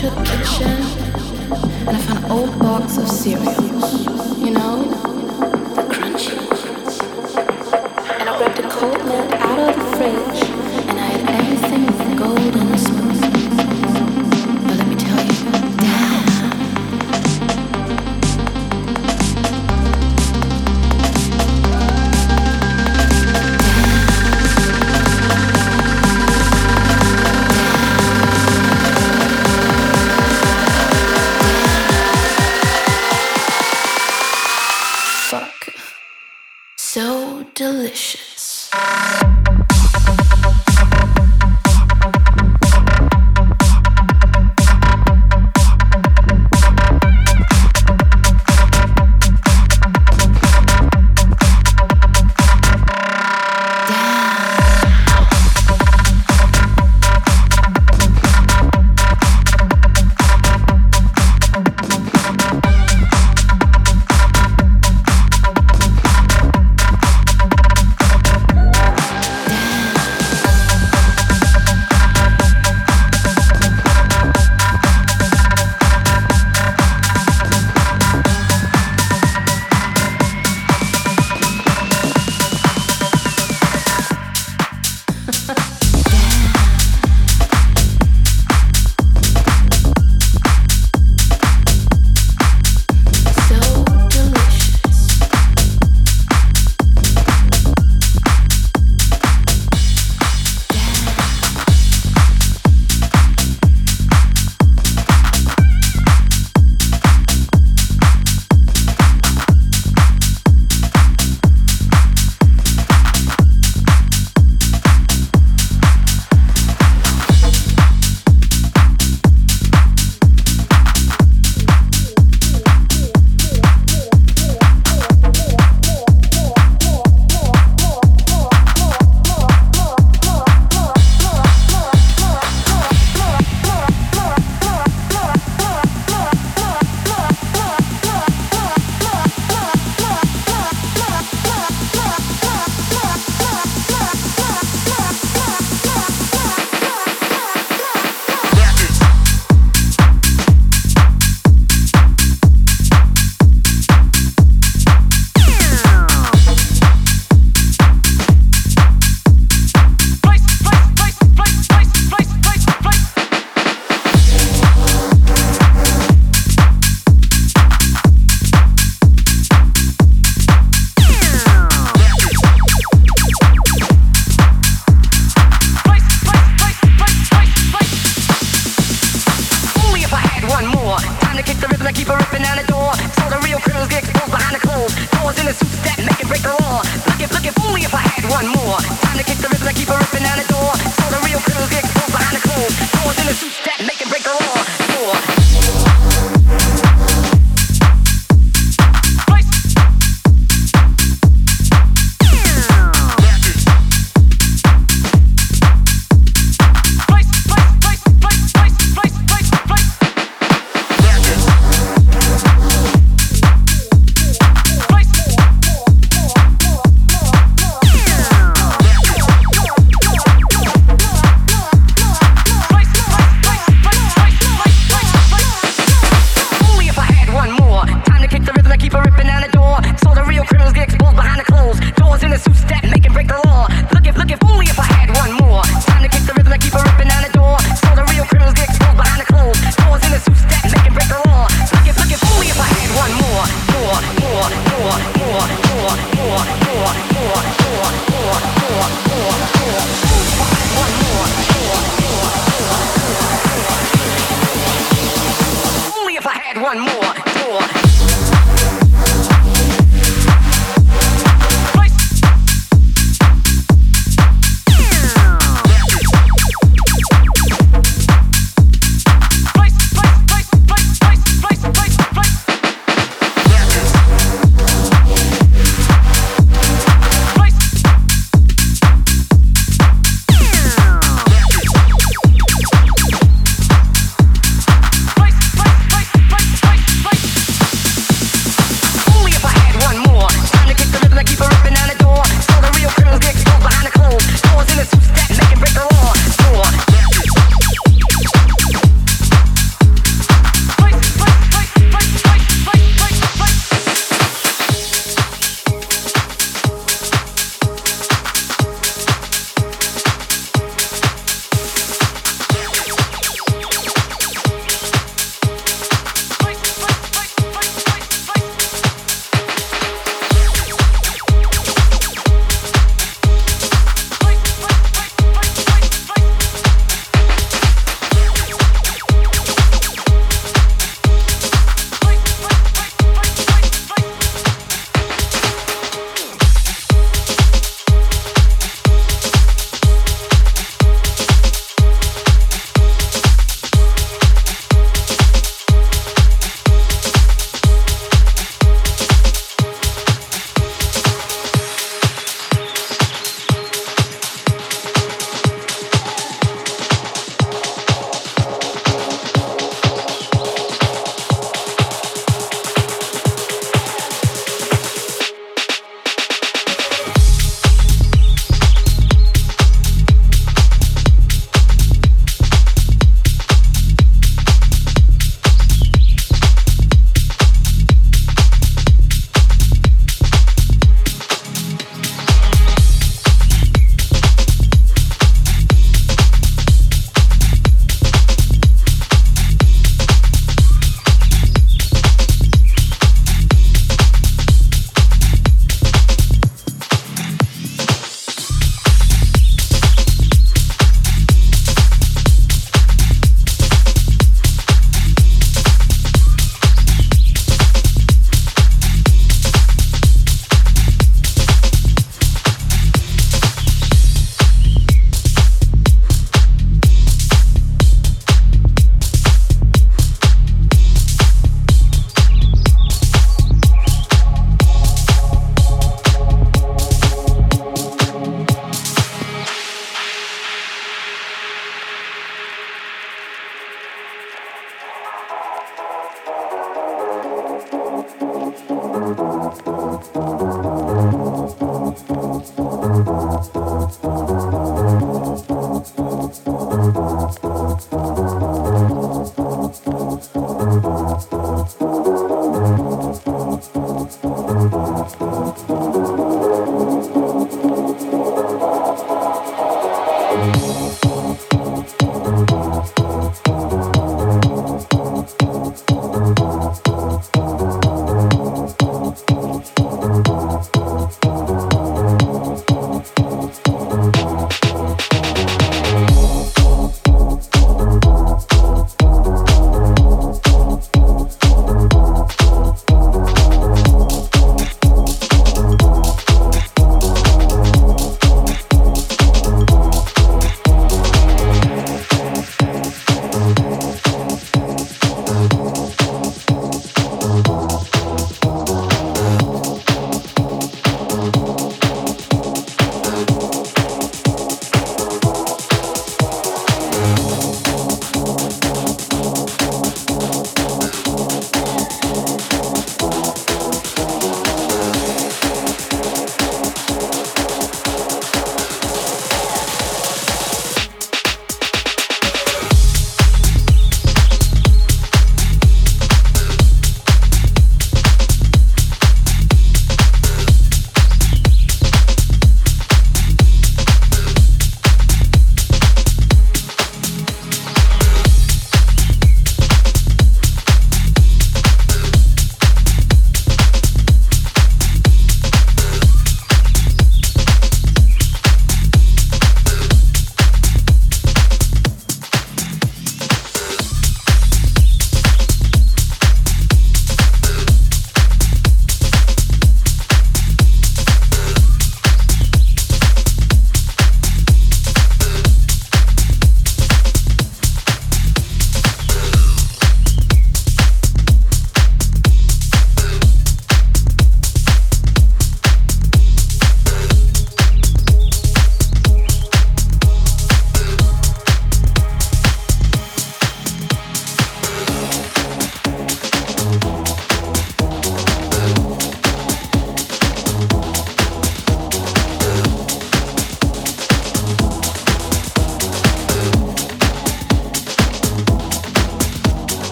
to the kitchen and I found an old box of cereal. You know, the crunchy. And I grabbed a cold milk out of the fridge to kick the rhythm and keep a ripping down the door. So the real criminals get exposed behind the clothes. Doors in the suit that make it break the law. Look at, look at, only if I had one more. Time to kick the rhythm and keep a ripping down the door. So the real criminals get exposed behind the clothes. Doors in the suit that make it break the law.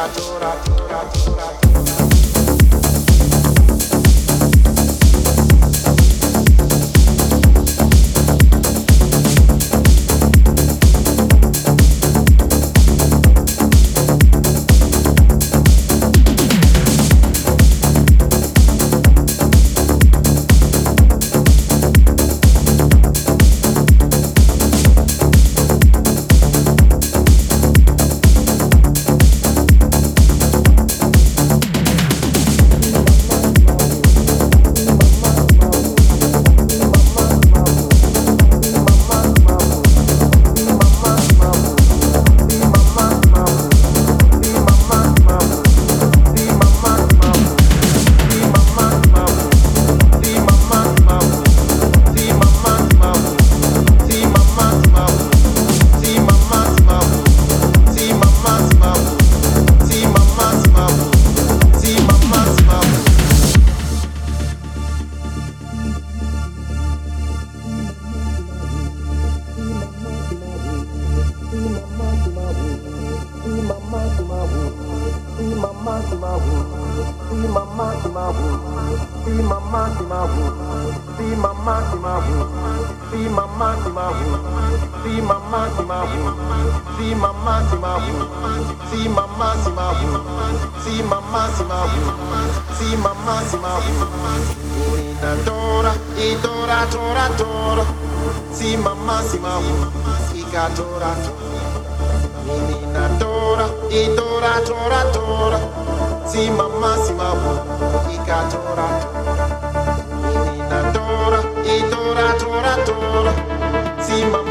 gato, gato, gato.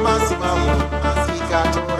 mama see my womb. See got